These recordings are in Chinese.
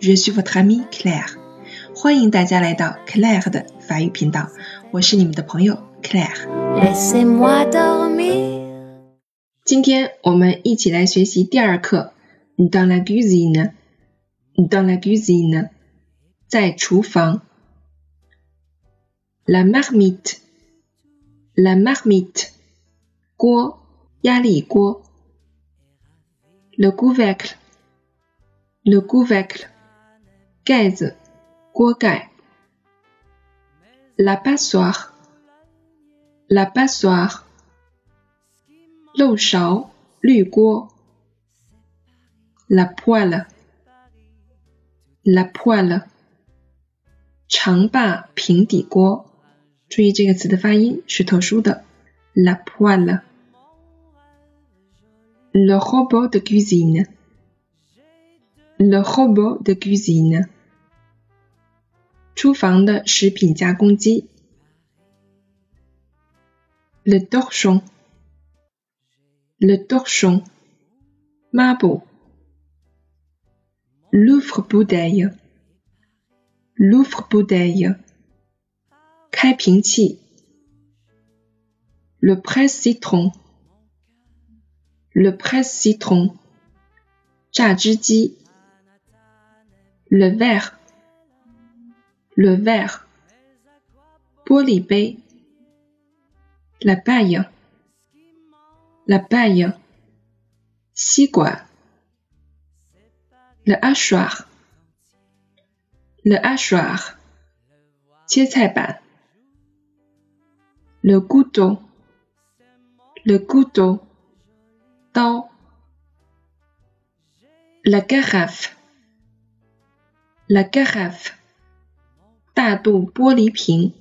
FM，je suis votre amie Claire。欢迎大家来到 Claire 的法语频道，我是你们的朋友 Claire。今天我们一起来学习第二课，dans la cuisine，dans la cuisine，在厨房。La marmite，la marmite，锅，压力锅。Le couvercle，le couvercle，盖子，锅盖。La passoire，la passoire，漏勺，滤锅。La poêle，la poêle，长把平底锅。注意这个词的发音是特殊的。La poêle。Le robot de cuisine。Le robot de cuisine。厨房的食品加工机。Le torchon。Le torchon。抹布。L'ouvre-bouteille。L'ouvre-bouteille。开瓶器。Le presse-citron。Le presse-citron。榨汁机。Le verre。 le verre, Polybé, la paille, la paille, le hachoir, le hachoir, le couteau, le couteau, dans la carafe, la carafe. 大肚玻璃瓶。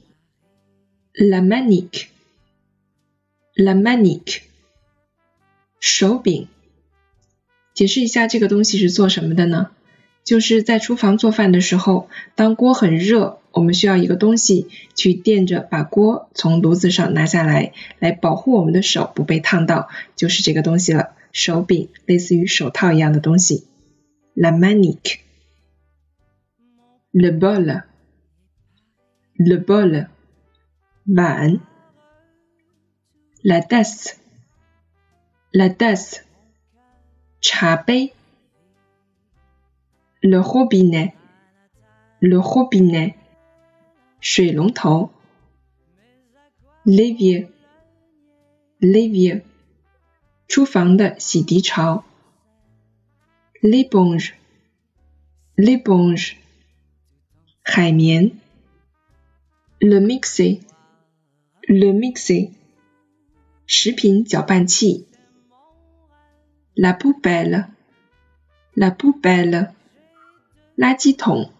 La manique。La manique。手柄。解释一下这个东西是做什么的呢？就是在厨房做饭的时候，当锅很热，我们需要一个东西去垫着，把锅从炉子上拿下来，来保护我们的手不被烫到，就是这个东西了。手柄，类似于手套一样的东西。La manique。Le bol。le bol, van, la tasse, la tasse, cha le robinet, le robinet, shui long tao, l'évier, l'évier, chou fang de si di chao, l'éponge, l'éponge, hai mien, Le mixer。Le mixer。食品搅拌器。La poubelle。La poubelle。垃圾桶。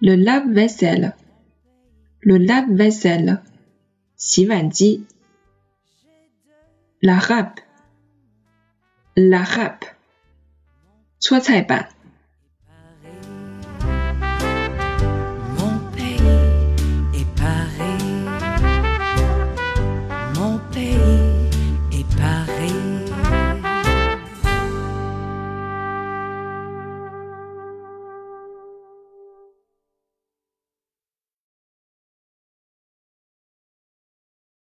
Le lave-vaisselle。Le lave-vaisselle。洗碗机。La râpe。La râpe。搓菜板。